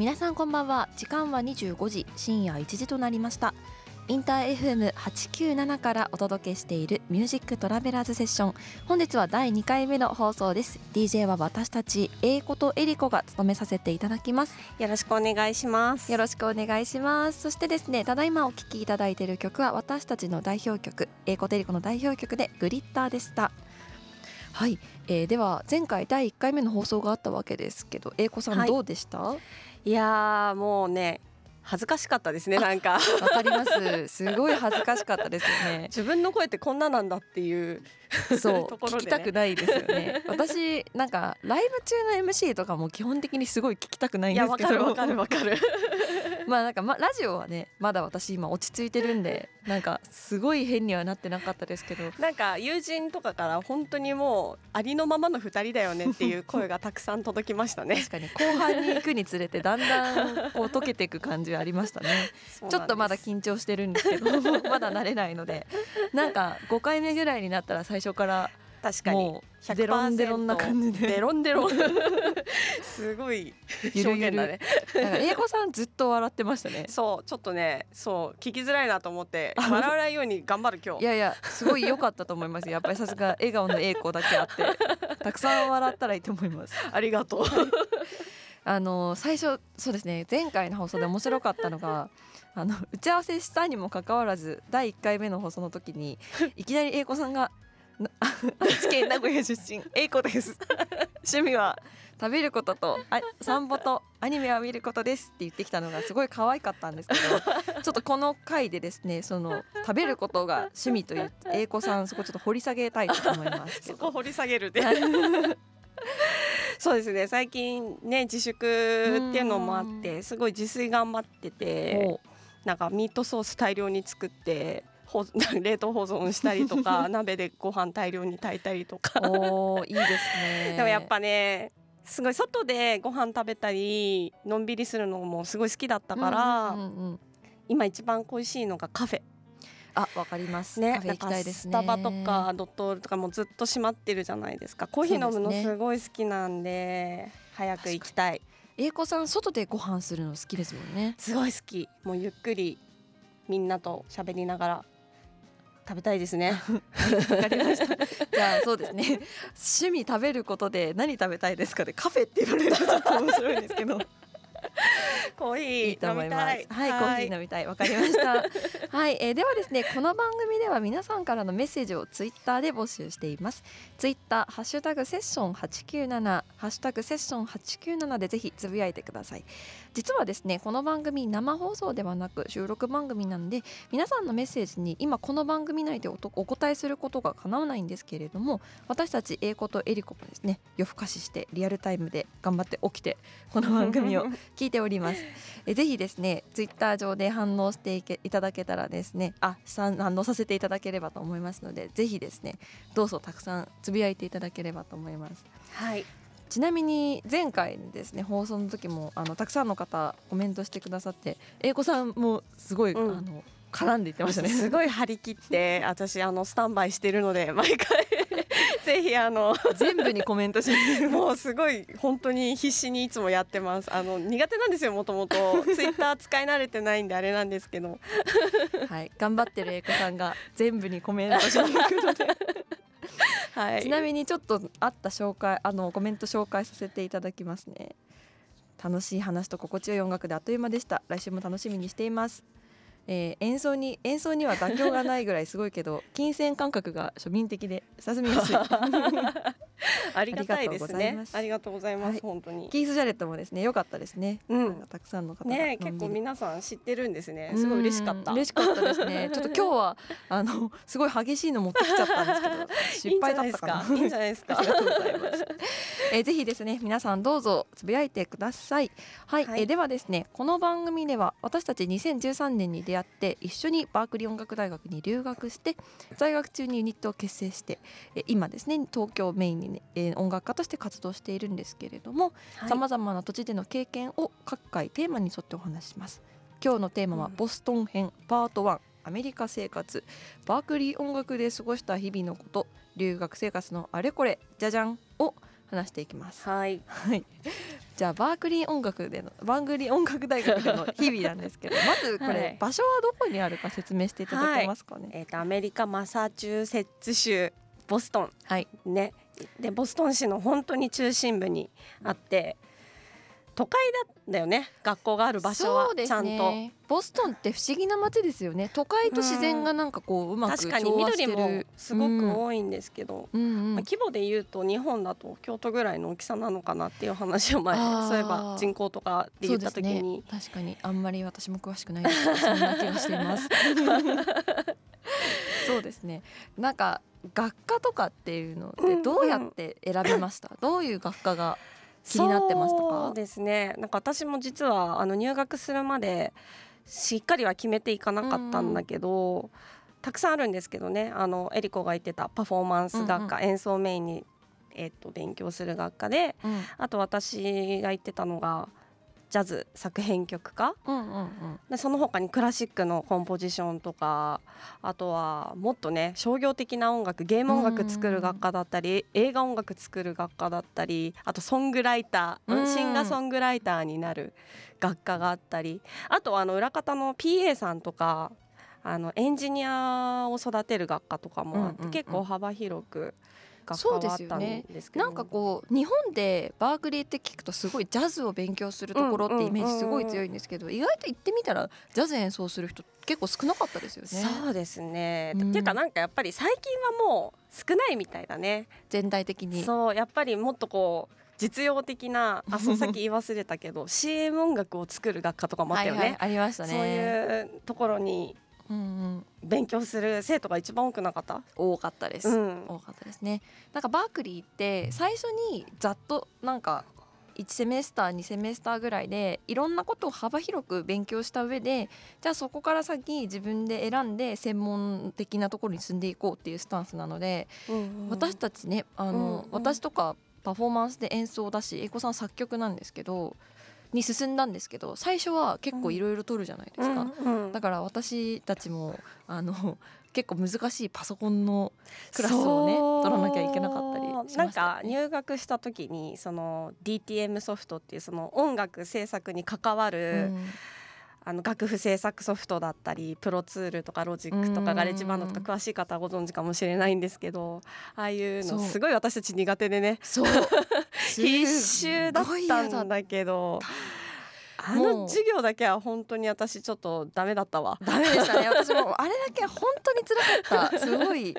皆さんこんばんは。時間は25時深夜1時となりました。インター FM897 からお届けしているミュージックトラベラーズセッション。本日は第2回目の放送です。DJ は私たち英子とエリコが務めさせていただきます。よろしくお願いします。よろしくお願いします。そしてですねただいまお聴きいただいている曲は私たちの代表曲英子とエリコの代表曲でグリッターでした。はい、えー、では前回第1回目の放送があったわけですけど英子さんどうでした、はい、いやもうね恥ずかしかったですねなんか。わかります。すごい恥ずかしかったですよね。自分の声ってこんななんだっていう そう、ね、聞きたくないですよね。私なんかライブ中の MC とかも基本的にすごい聞きたくないんですけど。わかるわかる まあなんか、ま、ラジオはねまだ私今落ち着いてるんでなんかすごい変にはなってなかったですけど。なんか友人とかから本当にもうありのままの2人だよねっていう声がたくさん届きましたね。確かに後半に行くにつれてだんだんこう溶けていく感じはありましたね。ちょっとまだ緊張してるんですけどまだ慣れないので。なんか5回目ぐらいになったら最初から。確かに。デロンデロンな感じで。デロンデロン。すごい。表現だね。英語さんずっと笑ってましたね。そうちょっとねそう聞きづらいなと思って笑わないように頑張る今日。いやいやすごい良かったと思いますやっぱりさすが笑顔の英子だけあって。たくさん笑ったらいいと思います。ありがとう。あの最初そうですね。前回の放送で面白かったのがあの打ち合わせしたにもかかわらず第1回目の放送の時にいきなり英子さんが愛知県名古屋出身英子です趣味は食べることとあ散歩とアニメは見ることですって言ってきたのがすごい可愛かったんですけどちょっとこの回でですねその食べることが趣味という英子さんそこちょっと掘り下げたいと思いますそこ掘り下げるでそうですね最近ね自粛っていうのもあってすごい自炊頑張っててなんかミートソース大量に作って 冷凍保存したりとか 鍋でご飯大量に炊いたりとかおいいですね でもやっぱねすごい外でご飯食べたりのんびりするのもすごい好きだったから、うんうんうん、今一番恋しいのがカフェ。あ、わかりますね。カフェ行きたいですね。スタバとかドットールとかもずっと閉まってるじゃないですか。コーヒー飲むのすごい好きなんで、で早く行きたい。英子さん外でご飯するの好きですもんね。すごい好き。もうゆっくりみんなと喋りながら食べたいですね。わかりました。じゃあそうですね。趣味食べることで何食べたいですかでカフェって言われるとちょっと面白いんですけど。コーヒーいいと思います。はい、はい、コーヒー飲みたい。わかりました。はい、えー、ではですね、この番組では皆さんからのメッセージをツイッターで募集しています。ツイッターハッシュタグセッション八九七ハッシュタグセッション八九七でぜひつぶやいてください。実はですね、この番組生放送ではなく収録番組なんで、皆さんのメッセージに今この番組内でおお答えすることが叶わないんですけれども、私たち英子とエリコもですね、夜更かししてリアルタイムで頑張って起きてこの番組を 聞いております。えぜひですねツイッター上で反応していけいただけたらですねあ反応させていただければと思いますのでぜひですねどうぞたくさんつぶやいていただければと思います。はいちなみに前回ですね放送の時もあのたくさんの方コメントしてくださって英子さんもすごい、うん、あの絡んでいってましたねすごい張り切って私あのスタンバイしてるので毎回ぜひあの全部にコメントしもうすごい本当に必死にいつもやってます。あの苦手なんですよもともと。ツイッター使い慣れてないんであれなんですけど。はい。頑張ってる英子さんが全部にコメントしに行くので。はい、ちなみにちょっとあった紹介あのコメント紹介させていただきますね。楽しい話と心地よい音楽であっという間でした。来週も楽しみにしていますえー、演奏に演奏には妥協がないぐらいすごいけど金銭感覚が庶民的で親しみやすい。ありがたいですね。ありがとうございます、はい、本当に。キース・ジャレットもですね良かったですね、うん、たくさんの方ね結構皆さん知ってるんですね。すごい嬉しかった。嬉しかったですね。ちょっと今日はあのすごい激しいの持ってきちゃったんですけど 失敗だったかいいんじゃないですか。ありがとうございますえー、ぜひですね皆さんどうぞつぶやいてください。はい、はい、えー、ではですねこの番組では私たち2013年に出会って一緒にバークリー音楽大学に留学して在学中にユニットを結成してえ今ですね東京メインに、ね、えー、音楽家として活動しているんですけれどもさまざまな土地での経験を各回テーマに沿ってお話します。今日のテーマはボストン編パート1アメリカ生活。バークリー音楽で過ごした日々のこと。留学生活のあれこれじゃじゃんを話していきます。はい、はい、じゃあバークリー音楽でのバークリー音楽大学での日々なんですけど まずこれ、はい、場所はどこにあるか説明していただけますかね、はい、えっ、ー、とアメリカマサチューセッツ州ボストン、はい、ね。でボストン市の本当に中心部にあって、都会だよね学校がある場所は、ね、ちゃんと。ボストンって不思議な街ですよね。都会と自然がなんかこううまく確かに緑もすごく多いんですけど、うんうん。うん、まあ、規模で言うと日本だと京都ぐらいの大きさなのかなっていう話を前そういえば人口とかで言った時に、ね、確かに。あんまり私も詳しくないです。けどそんな気がしています。そうですね。なんか学科とかっていうのってどうやって選びました、どういう学科が気になってましたか？そうですね。なんか私も実はあの入学するまでしっかりは決めていかなかったんだけど、うん、たくさんあるんですけどね。あのエリコが言ってたパフォーマンス学科、うんうん、演奏メインに、えー、と勉強する学科で、うん、あと私が言ってたのがジャズ作編曲家、うんうんうん、でその他にクラシックのコンポジションとかあとはもっとね商業的な音楽ゲーム音楽作る学科だったり、映画音楽作る学科だったりあとソングライター、うん、シンガーソングライターになる学科があったりあとはあの裏方の PA さんとかあのエンジニアを育てる学科とかもあって、結構幅広く。そうですよね。なんかこう日本でバークリーって聞くとすごいジャズを勉強するところってイメージすごい強いんですけど、意外と行ってみたらジャズ演奏する人結構少なかったですよね。そうですね、うん、っていうかなんかやっぱり最近はもう少ないみたいだね。全体的に。そうやっぱりもっとこう実用的なあそうさっき言い忘れたけど CM 音楽を作る学科とかもあったよね、はいはい、ありましたね。そういうところに勉強する生徒が一番多くなかった？多かったです、うん、多かったですね。なんかバークリーって最初にざっとなんか1セメスター2セメスターぐらいでいろんなことを幅広く勉強した上でじゃあそこから先自分で選んで専門的なところに進んでいこうっていうスタンスなので、うんうん、私たちねあの、うんうん、私とかパフォーマンスで演奏だし英子さん作曲なんですけどに進んだんですけど最初は結構いろいろ取るじゃないですか、うんうん、だから私たちもあの 結構難しいパソコンのクラスをね取らなきゃいけなかったりね、なんか入学した時にその DTM ソフトっていうその音楽制作に関わる、うんあの楽譜制作ソフトだったりプロツールとかロジックとかガレージバンドとか詳しい方はご存知かもしれないんですけどああいうのすごい私たち苦手でねそう 必修だったんだけど。あの授業だけは本当に私ちょっとダメだったわ。ダメでしたね。私もあれだけは本当に辛かった。すごい。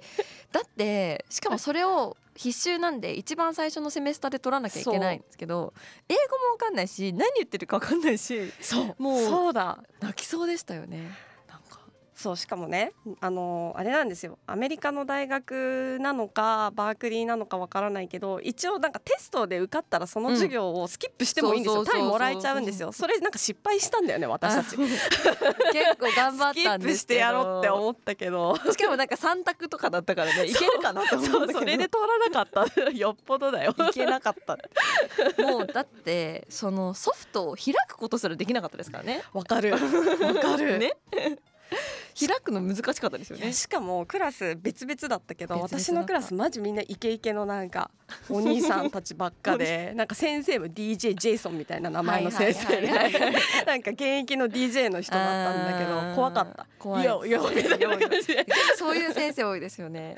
だってしかもそれを必修なんで一番最初のセメスターで取らなきゃいけないんですけど英語もわかんないし何言ってるかわかんないしそう。もうそうだ。泣きそうでしたよね。そうしかもねあのあれなんですよ。アメリカの大学なのかバークリーなのかわからないけど一応なんかテストで受かったらその授業をスキップしてもいいんですよ、単位もらえちゃうんですよ。それなんか失敗したんだよね私たち。結構頑張ったんですしてやろうって思ったけど。しかもなんか3択とかだったからねいけるかなと思ったそれで通らなかった。よっぽどだよ。いけなかった。もうだってそのソフトを開くことすらできなかったですからね。わかる。わかる。ね開くの難しかったですよね。しかもクラス別々だったけど私のクラスマジみんなイケイケのなんかお兄さんたちばっかで なんか先生も DJ ジェイソンみたいな名前の先生でなんか現役の DJ の人だったんだけど怖かった。怖いよよ そういう先生多いですよね。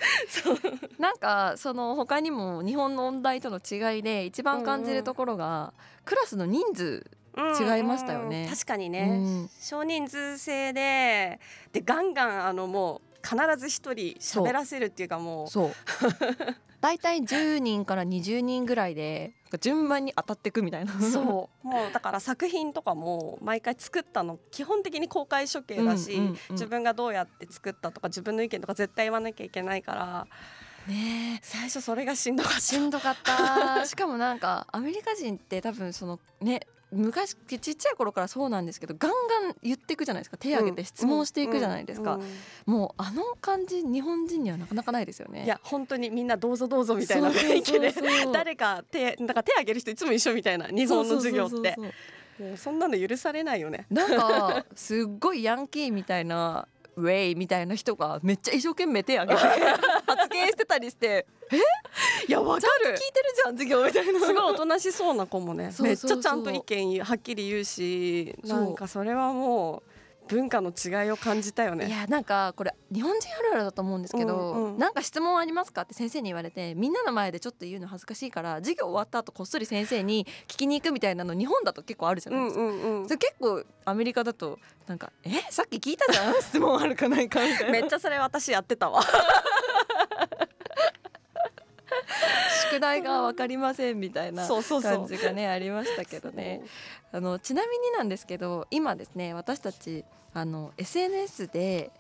なんかその他にも日本の音大との違いで一番感じるところが、クラスの人数違いましたよね、うん、確かにね、うん、少人数制ででガンガンあのもう必ず一人喋らせるっていうかもう。そう。大体10人から20人ぐらいで。順番に当たっていくみたいな。そう。もうだから作品とかも毎回作ったの基本的に公開処刑だし、うんうんうん、自分がどうやって作ったとか自分の意見とか絶対言わなきゃいけないから。ね最初それがしんどかった。しんどかった。しかもなんかアメリカ人って多分そのね昔ちっちゃい頃からそうなんですけどガンガン言っていくじゃないですか。手を挙げて質問していくじゃないですか、もうあの感じ日本人にはなかなかないですよね。いや本当にみんなどうぞどうぞみたいな雰囲気で。誰か手なんか手挙げる人いつも一緒みたいな日本の授業って。もうそんなの許されないよね。なんかすっごいヤンキーみたいなウェイみたいな人がめっちゃ一生懸命手挙げて 発言してたりしてえ？いやわかる。聞いてるじゃん授業みたいな。すごいおとなしそうな子もね。めっちゃちゃんと意見はっきり言うしなんかそれはもう文化の違いを感じたよね。いやなんかこれ日本人あるあるだと思うんですけど、うんうん。なんか質問ありますかって先生に言われてみんなの前でちょっと言うの恥ずかしいから授業終わった後こっそり先生に聞きに行くみたいなの日本だと結構あるじゃうんないですか。うんうん。それ結構アメリカだとなんか「えさっき聞いたじゃん？質問あるかないか」みたいな。めっちゃそれ私やってたわ 宿題が分かりませんみたいな感じがねありましたけどね。あのちなみになんですけど今ですね私たちあの SNS で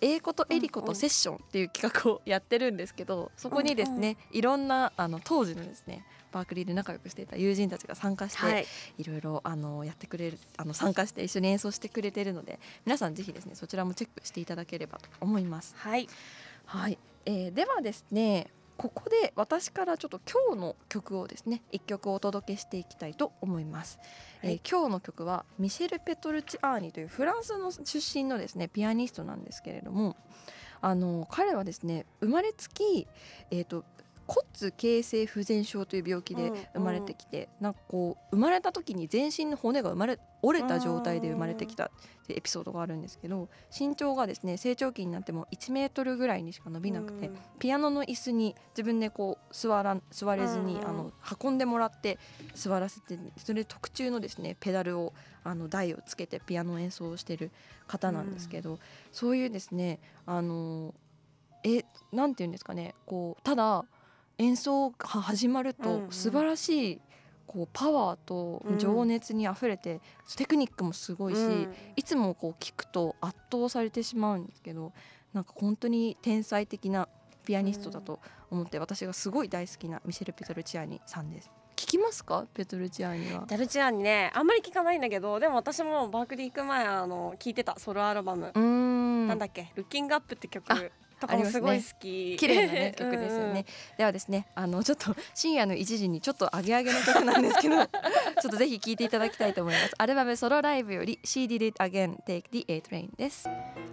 英子とエリコとセッションっていう企画をやってるんですけどそこにですね、いろんなあの当時のですねバークリーで仲良くしていた友人たちが参加して、はい。いろいろあのやってくれるあの参加して一緒に演奏してくれてるので皆さんぜひですねそちらもチェックしていただければと思います。はい。はい、えーではですねここで私からちょっと今日の曲をですね一曲お届けしていきたいと思います、はい。えー今日の曲はミシェル・ペトルチアーニというフランスの出身のですねピアニストなんですけれどもあの彼はですね生まれつき、えー、と骨形成不全症という病気で生まれてきて、なんかこう生まれた時に全身の骨が生まれ折れた状態で生まれてきたってエピソードがあるんですけど身長がですね成長期になっても1メートルぐらいにしか伸びなくて、うん。ピアノの椅子に自分でこう座らん座れずに、うんうんあの運んでもらって座らせてそれで特注のですねペダルをあの台をつけてピアノを演奏してる方なんですけど、そういうですねあのえなんていうんですかねこうただ演奏が始まると素晴らしいこうパワーと情熱にあふれて、テクニックもすごいし、うん。いつもこう聞くと圧倒されてしまうんですけどなんか本当に天才的なピアニストだと思って、私がすごい大好きなミシェル・ペトルチアーニさんです。聞きますか？ペトルチアーニは。ダルチアンにねあんまり聞かないんだけどでも私もバークリー行く前あの聞いてたソロアルバム、なんだっけ「ルッキングアップ」って曲。あとかもすごい好き、綺麗なね 曲ですよね、ではですねあのちょっと深夜の1時にちょっと上げ上げの曲なんですけど ちょっとぜひ聴いていただきたいと思います。アルバムソロライブより She Did It Again Take the A Train です。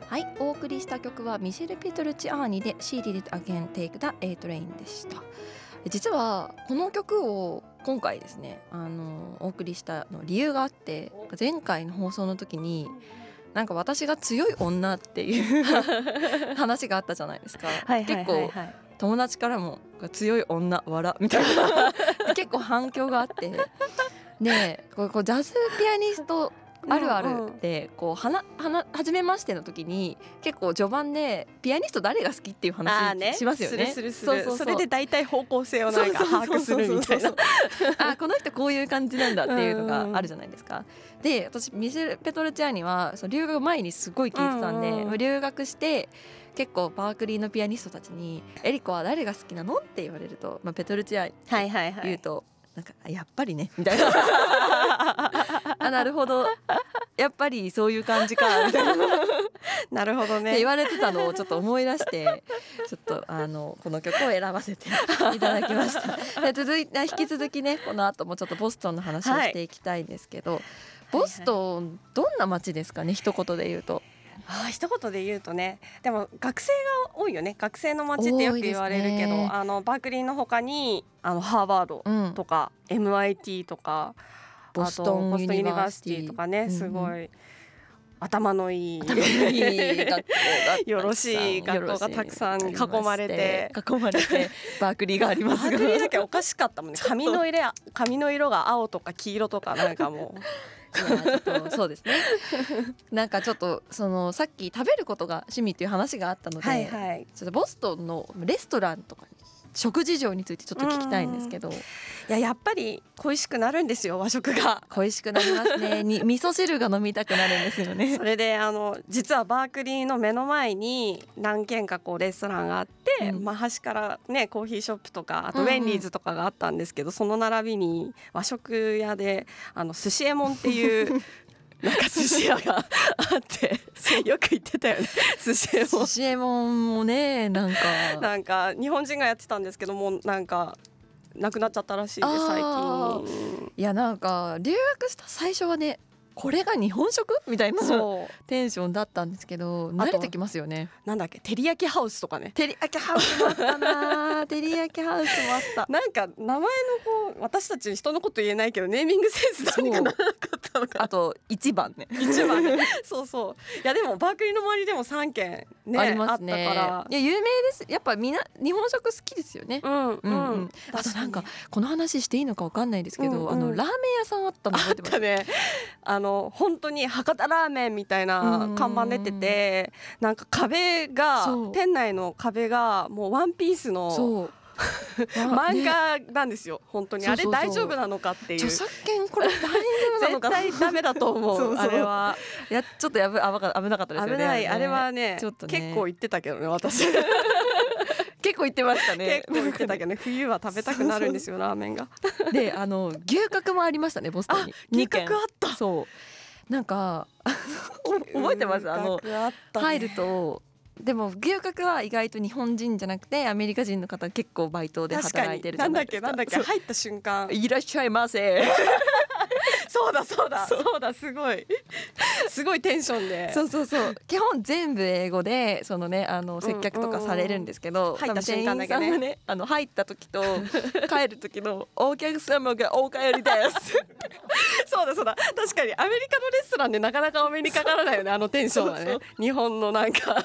はいお送りした曲はミシェル・ペトルチアーニで She Did It Again Take the A Train でした。実はこの曲を今回ですねあのお送りしたの理由があって前回の放送の時になんか私が強い女っていう 話があったじゃないですか、結構はい友達からも「強い女笑」みたいな。結構反響があって。でこうジャズピアニストあるある。でこうはなはな初めましての時に結構序盤でピアニスト誰が好きっていう話ね。しますよね。そうそうそう。それで大体方向性をなんか把握するみたいな。あこの人こういう感じなんだっていうのがあるじゃないですか。で私ミシェル・ペトルチアーニはその留学前にすごい聞いてたんで、うんうん。留学して結構バークリーのピアニストたちに「エリコは誰が好きなの?」って言われると、まあ、ペトルチアーニはいはいは言うと、なんかあやっぱりね。みたいな。あなるほど。やっぱりそういう感じか。みたいなっなるほどてね言われてたのをちょっと思い出してちょっとあのこの曲を選ばせて いただきました。で続いて引き続きねこの後もちょっとボストンの話をしていきたいんですけど、ボストンどんな街ですかね？一言で言うとあー一言で言うとねでも学生が多いよね。学生の街ってよく言われるけど、ね。あのバークリーの他にあのハーバードうん。とか、MIT とかボストンあとボストンユニバーシティ。ィとかね、うんうん。すごい頭のいい頭のいい学校がよろしい学校がたくさん囲まれて。囲まれてバークリーがありバますが。ークリーだけおかしかったもんね。髪の色や髪の色が青とか黄色とかなんかも。いやちょっとそうですね。なんかちょっとそのさっき食べることが趣味っていう話があったのうで、はいはい。ちょっとボストンのレストランとか食事情についてちょっと聞きたいんですけど。いややっぱり恋しくなるんですよ和食が。恋しくなりますね。に味噌汁が飲みたくなるんですよね。それであの実はバークリーの目の前に何軒かこうレストランがあって、うん。まあ、端からねコーヒーショップとかあとうんうん。ウェンリーズとかがあったんですけど、その並びに和食屋であの寿司えもんっていうなんか寿司屋があってよく行ってたよね。寿司えも。ん寿司えもねなんか。なんか日本人がやってたんですけどもなんかなくなっちゃったらしいです最あ近。いやなんか留学した最初はねこれが日本食？みたいなテンションだったんですけど慣れてきますよね。なんだっけ？照り焼きハウスとかね。照り焼きハウスもあった。な照り焼きハウスもあった。なんか名前のこう私たち人のこと言えないけどネーミングセンスどうにかな？かったのかあと一番ね。一番ね。そうそう。いやでもバークリーの周りでも三軒ねありますね。いや有名です。やっぱみんな日本食好きですよね。うんうん、うん。うんあとなんかこの話していいのかわかんないですけど、うんうん。あのラーメン屋さんあったの覚えてます。あったね。あの本当に博多ラーメンみたいな看板出ててなんか壁が店内の壁がもうワンピースの 漫ね画なんですよ。本当に。あれ大丈夫なのかっていう。著作権これ大丈夫なの絶かな？対ダメだと思う。そうあれは。いやちょっとやぶ危なかったですよね。危ない。あれはねね。結構言ってたけどね私結構言ってましたね。結構言ってたけどね。冬は食べたくなるんですよラーメンが。であの牛角もありましたねボストンに。牛角あった。そう。なんか覚えてます？あの入ると。でも牛角は意外と日本人じゃなくてアメリカ人の方結構バイトで働いてるじなんだっゃないですか。け？なんだっけ？そう。入った瞬間。いらっしゃいませそうだそうだ。そう。だすごい。すごいテンションで。そうそうそう。基本全部英語でそのねあの接客とかされるんですけど、うん入った瞬間だけね。ねあの入った時と 帰る時のお客様がお帰りです。そうだそうだ。確かにアメリカのレストランでなかなかお目にかからないよねあのテンションはね。日本のなんか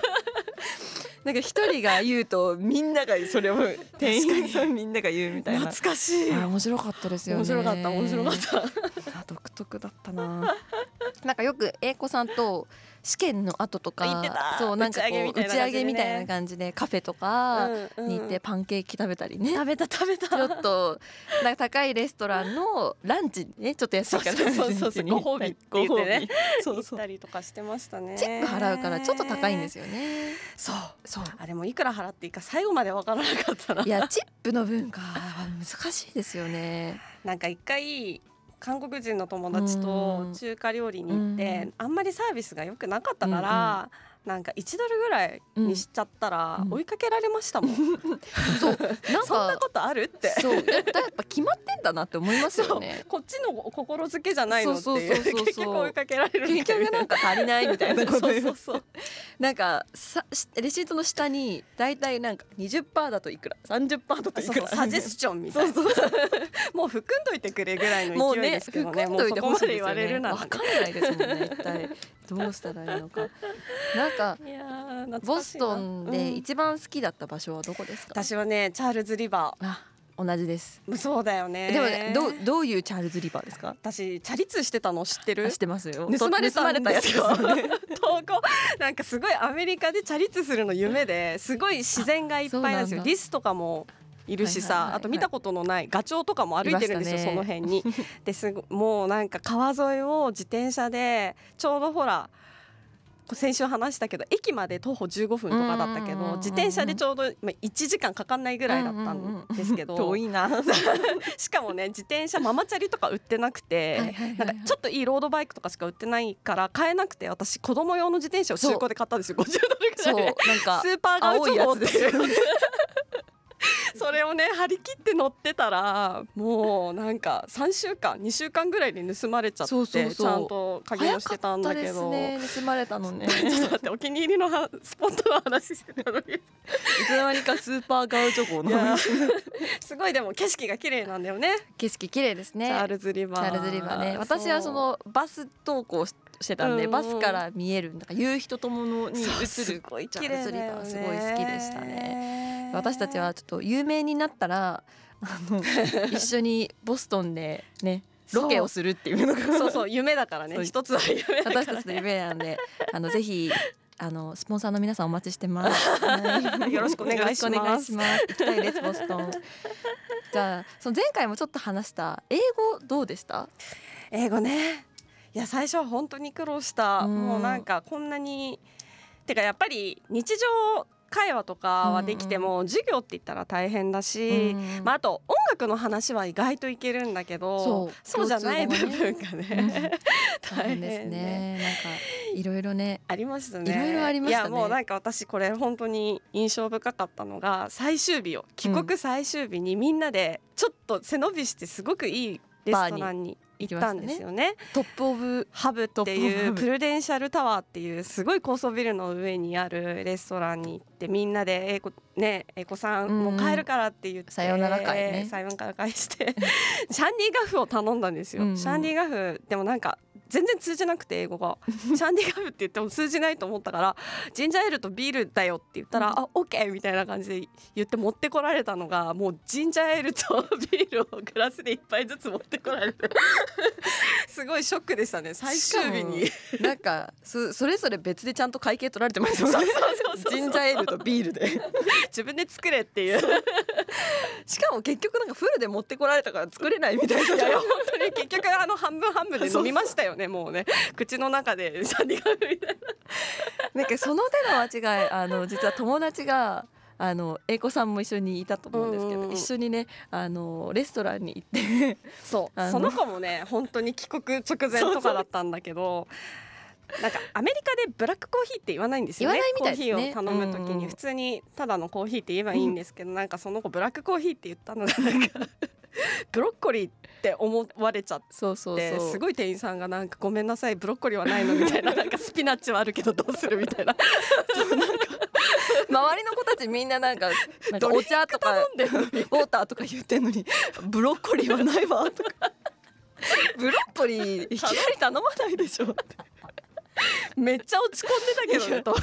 なんか一人が言うとみんながそれを店員さんみんなが言うみたいな。懐かしい。あ面白かったですよね。面白かった面白かった。あ独特だったな。なんかよく英子さんと試験の後とかた。そうなんかこう打ち上げみたいな感じでカフェとかに行ってパンケーキ食べたりね、食べた食べた。ちょっとなんか高いレストランのランチねちょっと安いからそうそうそうそう。ご褒美って言ってね。行ったそうそうりとかしてましたね。チェック払うからちょっと高いんですよね。そう。そう。あれもいくら払っていいか最後までわからなかったないやチップの文化は難しいですよねなんか一回韓国人の友達と中華料理に行って、うんあんまりサービスが良くなかったから、なんか1ドルぐらいにしちゃったらうん。追いかけられましたもん、そうなんそんなかことあるって。そうやっぱやっぱ決まってんだなって思いますよね。こっちの心づけじゃないのってそういうそうそうそう。結局追いかけられる結局なんか足りないみたいなことそう言そう。なんかさしレシートの下にだいたいなんか20%だといくら？30%だといくら？サジェスチョンみたいな。そうそうもう含んどいてくれぐらいの勢いもうねですけどね。含んどいてほしいですよもうそこまで言われねるならわかんないですもんね一体どうしたらいいのか。なんかいやー懐ボストンでうん。一番好きだった場所はどこですか、私はねチャールズリバあ同じです。ーそうだよね。でもねどうどういうチャールズリバーですか？私チャリ通してたの知ってる？あ知ってますよ。盗まれたやつよ。なんかすごいアメリカでチャリ通するの夢ですごい自然がいっぱいなんですよ。リスとかもいるしさ、あと見たことのないガチョウとかも歩いてるんですよ、ね。その辺に。ですごもうなんか川沿いを自転車でちょうどほら先週話したけど駅まで徒歩15分とかだったけど自転車でちょうどまあ1時間かかんないぐらいだったんですけど、遠いな。しかもね自転車ママチャリとか売ってなくて、なんかちょっといいロードバイクとかしか売ってないから買えなくて私子供用の自転車を中古で買ったんですよ。50ドルぐらいで。なんかスーパーガウチョウって。青いやつですよ。い うそれをね張り切って乗ってたらもうなんか3週間2週間ぐらいで盗まれちゃってちゃんと鍵もしてたんだけど。ね盗まれたのね。ちょっと待ってお気に入りのはスポットの話してたのに。いつの間にかスーパーガウチョコのすごいでも景色が綺麗なんだよね。景色綺麗ですね。チャールズリバー。チャールズリバーね。私はそのバス登校ししてたんで、うん。うんバスから見えるなんか夕日とともに映るチャールズリバーすごい好きでしたねね私たちはちょっと有名になったらあの 一緒にボストンでねロケをするっていうのが。そうそう夢だからね。一つは夢だから、ね、私たちの夢なんであの ぜひあのスポンサーの皆さんお待ちしてます。はい。よろしくお願いします。よろくお願いします。行きたいですボストン。じゃあその前回もちょっと話した英語どうでした？英語ね。いや最初は本当に苦労した、うん。もうなんかこんなにてかやっぱり日常会話とかはできても、授業って言ったら大変だし、うんまあ、あと音楽の話は意外といけるんだけどそうじゃない部分がうん。ね、大変で。すね。なんかいろいろね。ありましたね。いろいろありましたね。いやもうなんか私これ本当に印象深かったのが最終日を帰国最終日にみんなでちょっと背伸びしてすごくいいレストランに行ったんですよね。トップオブ。ハブっていうプルデンシャルタワーっていうすごい高層ビルの上にあるレストランに行ってみんなで英子ね英子さんもう帰るからって言って、さよなら会ね。さよなら会して シャンディガフを頼んだんですよ。うん。うんシャンディガフでもなんか全然通じなくて英語が。シャンディガフって言っても通じないと思ったからジンジャーエールとビールだよって言ったら、あオッケーみたいな感じで言って持ってこられたのがもうジンジャーエールとビールをグラスで一杯ずつ持ってこられて すごいショックでしたね。最終日に。なんかそそれぞれ別でちゃんと会計取られてますよね。ジンジャーエールとビールで。自分で作れっていう。しかも結局なんかフルで持ってこられたから作れないみたいないや本当に結局あの半分半分で飲みましたよねもうね。口の中でシャンディガフみたいななんかその手の間違いあの実は友達があの英子さんも一緒にいたと思うんですけど、うんうんうん。一緒にねあのレストランに行って。そう。その子もね本当に帰国直前とかだったんだけどなんかアメリカでブラックコーヒーって言わないんですよね。言わないみたいですね。コーヒーを頼むときうんうん。に普通にただのコーヒーって言えばいいんですけど、なんかその子ブラックコーヒーって言ったのがなんか ブロッコリーって思われちゃって。そうそうそう。すごい店員さんがなんかごめんなさいブロッコリーはないのみたいななんかスピナッチはあるけどどうするみたいな。周りの子たちみんななんか なんかお茶とかウォーターとか言ってんのにブロッコリーはないわとか。ブロッコリーいきなり頼まないでしょって めっちゃ落ち込んでたけどねと。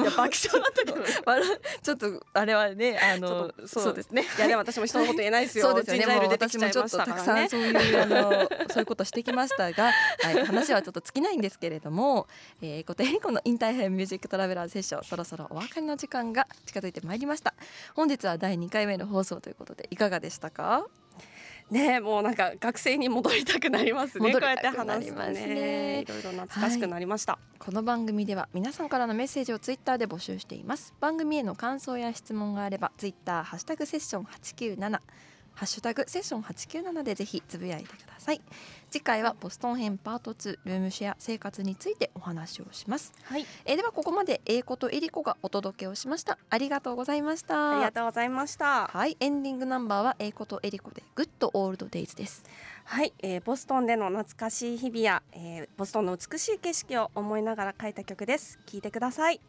いや爆笑だったけど。ね笑うちょっとあれはねあのそうですね。いやでも私も人のこと言えないですよ。そうですよね。もう私もちょっとたくさんそういうあのそういうことしてきましたが、はい、話はちょっと尽きないんですけれども、えー、ことえりこのインターヘムミュージックトラベラーセッションそろそろお別れの時間が近づいてまいりました。本日は第2回目の放送ということでいかがでしたか？ねえもうなんか学生に戻りたくなりますね。戻こうやってりたくなりますね。ね。い。ろいろ懐かしくなりました、この番組では皆さんからのメッセージをツイッターで募集しています。番組への感想や質問があればツイッターハッシュタグセッション897ハッシュタグセッション897でぜひつぶやいてください。次回はボストン編パート2ルームシェア生活についてお話をします。はい。えーではここまで英子とえりこがお届けをしました。ありがとうございました。ありがとうございました。はい。エンディングナンバーは英子とえりこでグッドオールドデイズです。はい、えー、ボストンでの懐かしい日々や、えー、ボストンの美しい景色を思いながら書いた曲です。聞いてください